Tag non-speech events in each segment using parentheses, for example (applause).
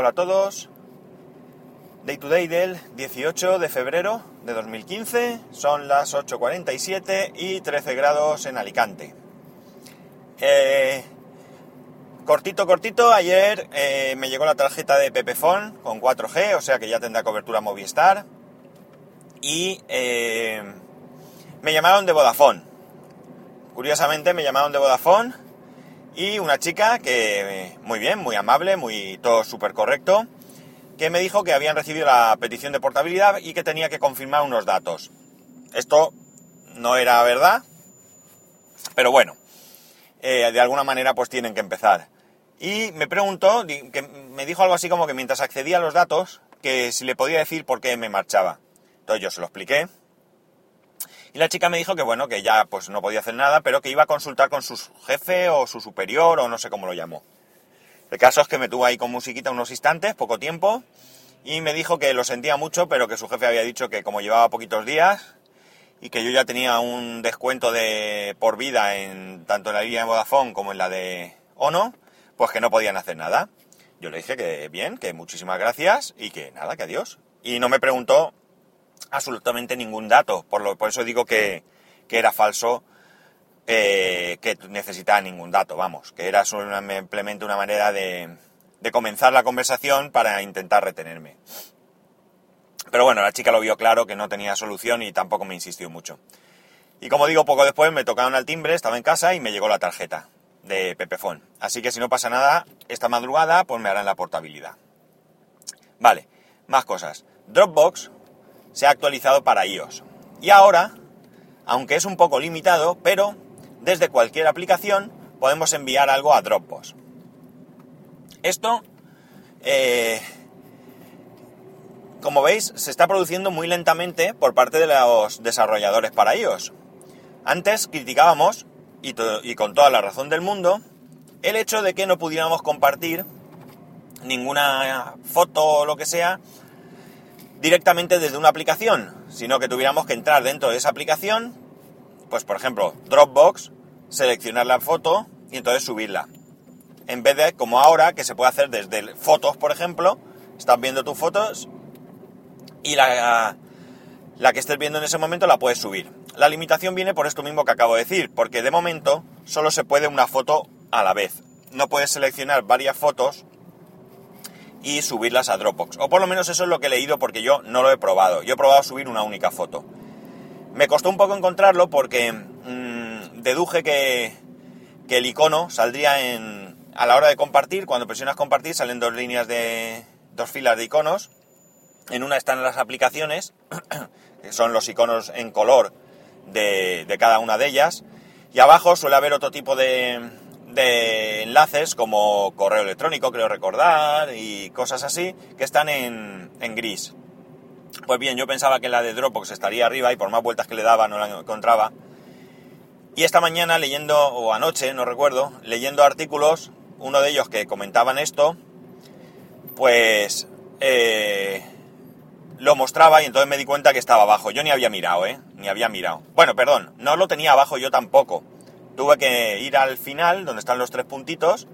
Hola a todos. Day to day del 18 de febrero de 2015. Son las 8.47 y 13 grados en Alicante. Eh, cortito, cortito. Ayer eh, me llegó la tarjeta de Pepefon con 4G, o sea que ya tendrá cobertura Movistar. Y eh, me llamaron de Vodafone. Curiosamente me llamaron de Vodafone y una chica que muy bien, muy amable, muy todo súper correcto, que me dijo que habían recibido la petición de portabilidad y que tenía que confirmar unos datos. Esto no era verdad, pero bueno, eh, de alguna manera pues tienen que empezar. Y me preguntó, que me dijo algo así como que mientras accedía a los datos, que si le podía decir por qué me marchaba. Entonces yo se lo expliqué y la chica me dijo que bueno, que ya pues no podía hacer nada, pero que iba a consultar con su jefe o su superior o no sé cómo lo llamó. El caso es que me tuvo ahí con musiquita unos instantes, poco tiempo, y me dijo que lo sentía mucho, pero que su jefe había dicho que como llevaba poquitos días y que yo ya tenía un descuento de por vida en tanto en la línea de Vodafone como en la de Ono, pues que no podían hacer nada. Yo le dije que bien, que muchísimas gracias y que nada, que adiós. Y no me preguntó absolutamente ningún dato, por, lo, por eso digo que, era falso eh, que necesitaba ningún dato, vamos, que era simplemente una manera de, de comenzar la conversación para intentar retenerme. Pero bueno, la chica lo vio claro que no tenía solución y tampoco me insistió mucho. Y como digo, poco después me tocaron al timbre, estaba en casa y me llegó la tarjeta de Pepefon. Así que si no pasa nada, esta madrugada pues me harán la portabilidad. Vale, más cosas. Dropbox se ha actualizado para iOS. Y ahora, aunque es un poco limitado, pero desde cualquier aplicación podemos enviar algo a Dropbox. Esto, eh, como veis, se está produciendo muy lentamente por parte de los desarrolladores para iOS. Antes criticábamos, y, y con toda la razón del mundo, el hecho de que no pudiéramos compartir ninguna foto o lo que sea directamente desde una aplicación, sino que tuviéramos que entrar dentro de esa aplicación, pues por ejemplo, Dropbox, seleccionar la foto y entonces subirla. En vez de como ahora, que se puede hacer desde fotos, por ejemplo, estás viendo tus fotos y la, la que estés viendo en ese momento la puedes subir. La limitación viene por esto mismo que acabo de decir, porque de momento solo se puede una foto a la vez. No puedes seleccionar varias fotos y subirlas a Dropbox. O por lo menos eso es lo que he leído porque yo no lo he probado. Yo he probado subir una única foto. Me costó un poco encontrarlo porque mm, deduje que, que, el icono saldría en, a la hora de compartir. Cuando presionas compartir salen dos líneas de... dos filas de iconos. En una están las aplicaciones, (clears throat) que son los iconos en color de, de cada una de ellas. Y abajo suele haber otro tipo de, de enlaces como correo electrónico, creo recordar, y cosas así, que están en, en, gris. Pues bien, yo pensaba que la de Dropbox estaría arriba y por más vueltas que le daba no la encontraba. Y esta mañana leyendo, o anoche, no recuerdo, leyendo artículos, uno de ellos que comentaban esto, pues eh, lo mostraba y entonces me di cuenta que estaba abajo. Yo ni había mirado, ¿eh? Ni había mirado. Bueno, perdón, no lo tenía abajo yo tampoco tuve que ir al final, donde están los tres puntitos,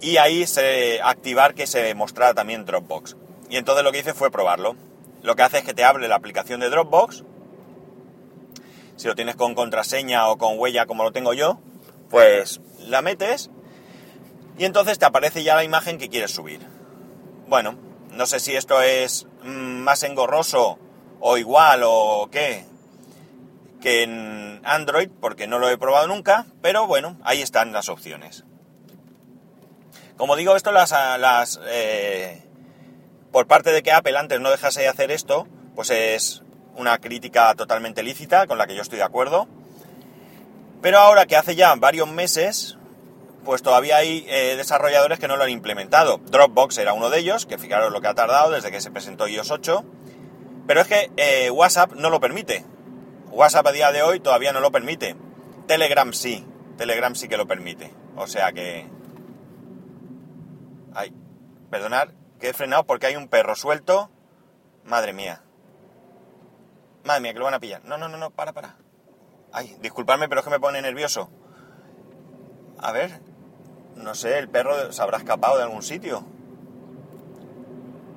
y ahí se, activar que se mostrara también Dropbox. Y entonces lo que hice fue probarlo. Lo que hace es que te abre la aplicación de Dropbox. Si lo tienes con contraseña o con huella como lo tengo yo, pues la metes y entonces te aparece ya la imagen que quieres subir. Bueno, no sé si esto es mm, más engorroso o igual o qué, que en Android, porque no lo he probado nunca, pero bueno, ahí están las opciones. Como digo, esto las, eh, por parte de que Apple antes no dejase de hacer esto, pues es una crítica totalmente lícita con la que yo estoy de acuerdo. Pero ahora que hace ya varios meses, pues todavía hay eh, desarrolladores que no lo han implementado. Dropbox era uno de ellos, que fijaros lo que ha tardado desde que se presentó iOS 8. Pero es que eh, WhatsApp no lo permite. WhatsApp a día de hoy todavía no lo permite. Telegram sí. Telegram sí que lo permite. O sea que... Ay, perdonad que he frenado porque hay un perro suelto. Madre mía. Madre mía, que lo van a pillar. No, no, no, no, para, para. Ay, disculpadme, pero es que me pone nervioso. A ver. No sé, el perro se habrá escapado de algún sitio.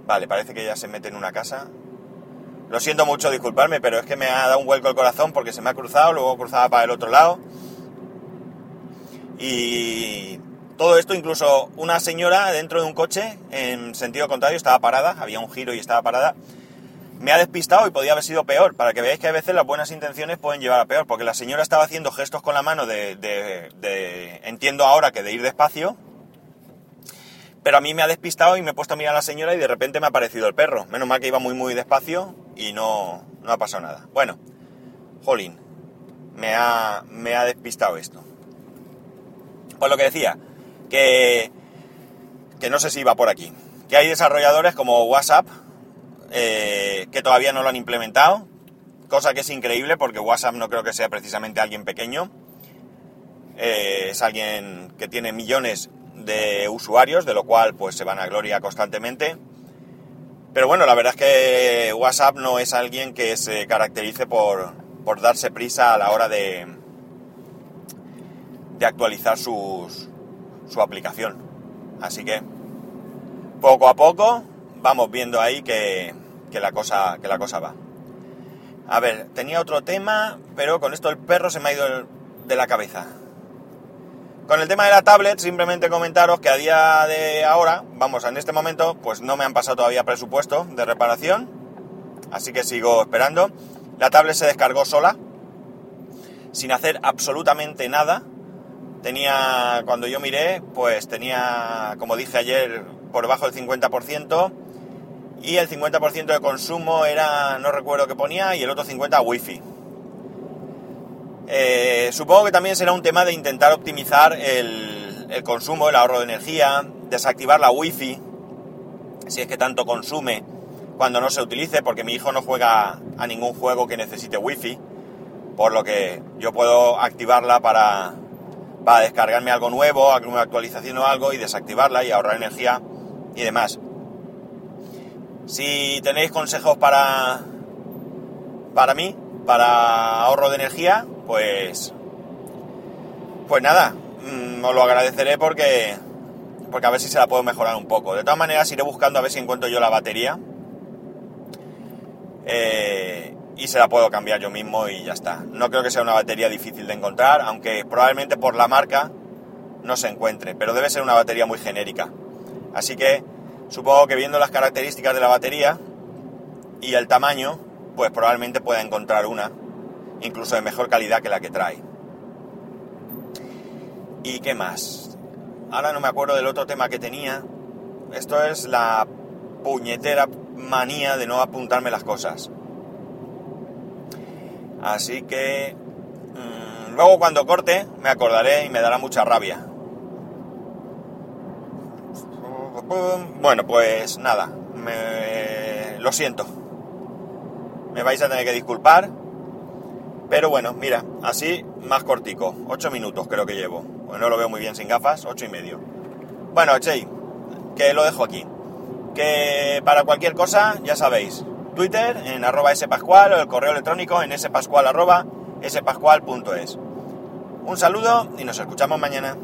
Vale, parece que ya se mete en una casa. Lo siento mucho, disculparme, pero es que me ha dado un vuelco el corazón porque se me ha cruzado, luego cruzaba para el otro lado. Y todo esto, incluso una señora dentro de un coche, en sentido contrario, estaba parada, había un giro y estaba parada. Me ha despistado y podía haber sido peor, para que veáis que a veces las buenas intenciones pueden llevar a peor, porque la señora estaba haciendo gestos con la mano de, entiendo ahora que de ir despacio, pero a mí me ha despistado y me he puesto a mirar a la señora y de repente me ha aparecido el perro. Menos mal que iba muy muy despacio y no, no ha pasado nada. Bueno, jolín, me ha, me ha despistado esto. Pues lo que decía, que, que no sé si iba por aquí. Que hay desarrolladores como WhatsApp eh, que todavía no lo han implementado. Cosa que es increíble porque WhatsApp no creo que sea precisamente alguien pequeño. Eh, es alguien que tiene millones de usuarios, de lo cual pues se van a gloria constantemente. Pero bueno, la verdad es que WhatsApp no es alguien que se caracterice por, por darse prisa a la hora de, de actualizar sus, su aplicación. Así que poco a poco vamos viendo ahí que, que, la cosa, que la cosa va. A ver, tenía otro tema, pero con esto el perro se me ha ido de la cabeza. Con el tema de la tablet, simplemente comentaros que a día de ahora, vamos, en este momento, pues no me han pasado todavía presupuesto de reparación, así que sigo esperando. La tablet se descargó sola, sin hacer absolutamente nada. Tenía, cuando yo miré, pues tenía, como dije ayer, por debajo del 50%, y el 50% de consumo era, no recuerdo qué ponía, y el otro 50% wifi. Eh, supongo que también será un tema de intentar optimizar el, consumo, el ahorro de energía, desactivar la wifi, si es que tanto consume cuando no se utilice, porque mi hijo no juega a ningún juego que necesite wifi, por lo que yo puedo activarla para, para descargarme algo nuevo, alguna actualización o algo y desactivarla y ahorrar energía y demás. Si tenéis consejos para, para mí, para ahorro de energía, pues, pues nada, mm, os lo agradeceré porque, porque a ver si se la puedo mejorar un poco. De todas maneras, iré buscando a ver si encuentro yo la batería. Eh, y se la puedo cambiar yo mismo y ya está. No creo que sea una batería difícil de encontrar, aunque probablemente por la marca no se encuentre, pero debe ser una batería muy genérica. Así que supongo que viendo las características de la batería y el tamaño, pues probablemente pueda encontrar una incluso de mejor calidad que la que trae. ¿Y qué más? Ahora no me acuerdo del otro tema que tenía. Esto es la puñetera manía de no apuntarme las cosas. Así que mm, luego cuando corte me acordaré y me dará mucha rabia. Bueno, pues nada, me... lo siento. Me vais a tener que disculpar pero bueno, mira, así más cortico. 8 minutos creo que llevo. Pues no lo veo muy bien sin gafas, ocho y medio. Bueno, Chey, que lo dejo aquí. Que para cualquier cosa, ya sabéis, Twitter en arroba spascual o el correo electrónico en spascual arroba spascual.es. Un saludo y nos escuchamos mañana.